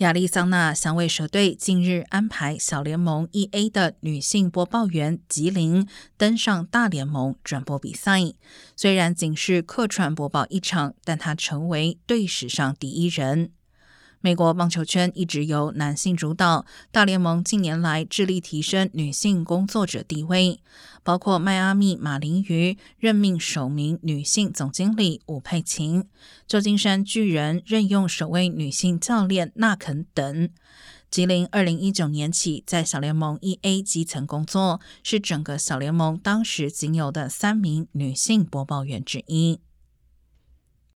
亚利桑那响尾蛇队近日安排小联盟 E A 的女性播报员吉林登上大联盟转播比赛。虽然仅是客串播报一场，但她成为队史上第一人。美国棒球圈一直由男性主导，大联盟近年来致力提升女性工作者地位，包括迈阿密马林鱼任命首名女性总经理伍佩琴，旧金山巨人任用首位女性教练纳肯等。吉林二零一九年起在小联盟一 A 基层工作，是整个小联盟当时仅有的三名女性播报员之一。